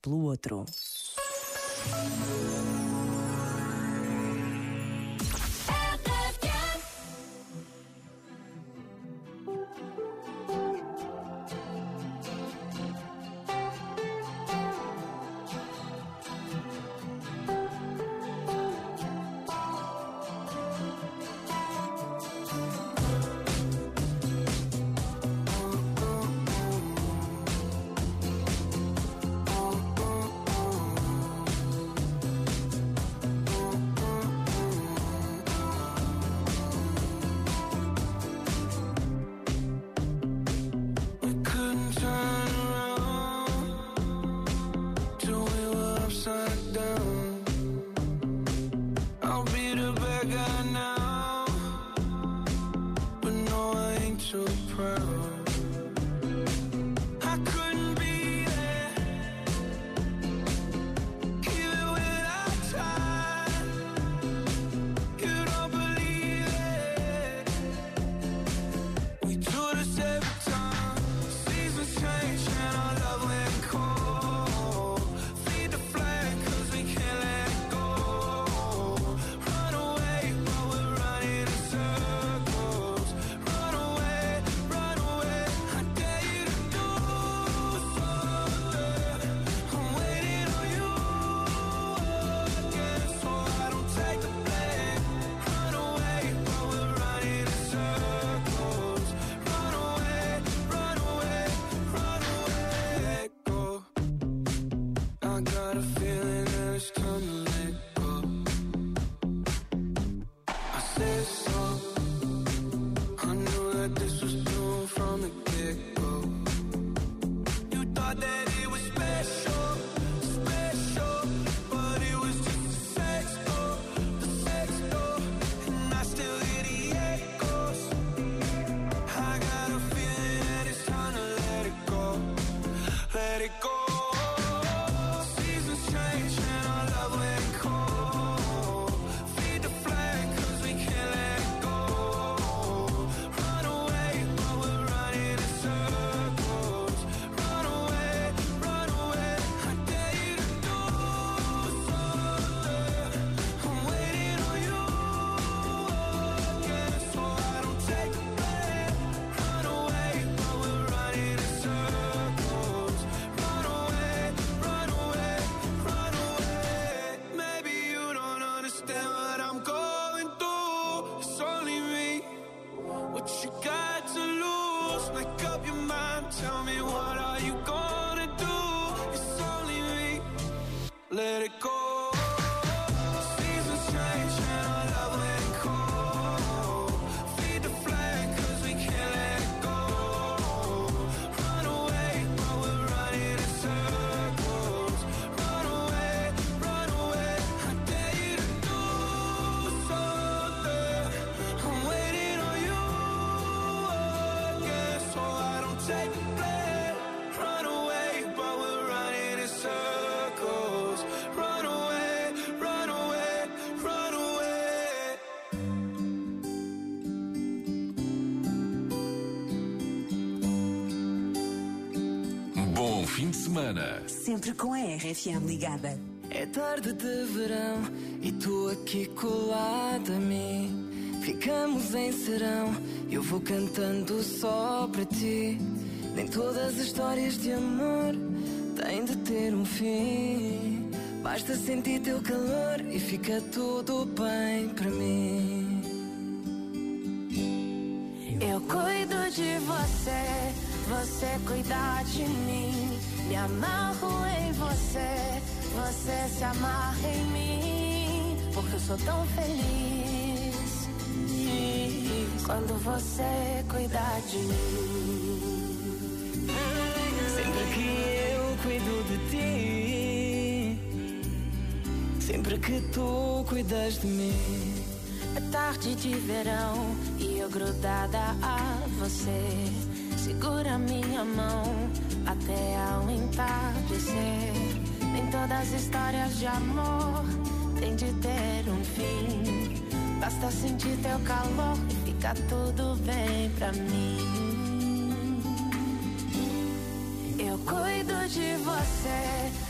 pelo outro. let it go. Fim de semana. Sempre com a RFM ligada. É tarde de verão e tu aqui colada a mim. Ficamos em serão, eu vou cantando só para ti. Nem todas as histórias de amor têm de ter um fim. Basta sentir teu calor e fica tudo bem para mim. Eu cuido de você, você cuida de mim. Me amarro em você, você se amarra em mim. Porque eu sou tão feliz quando você cuida de mim. Sempre que eu cuido de ti, sempre que tu cuidas de mim. É tarde de verão e eu grudada a você. Segura minha mão até ao entardecer. Nem todas as histórias de amor têm de ter um fim. Basta sentir teu calor e fica tudo bem pra mim. Eu cuido de você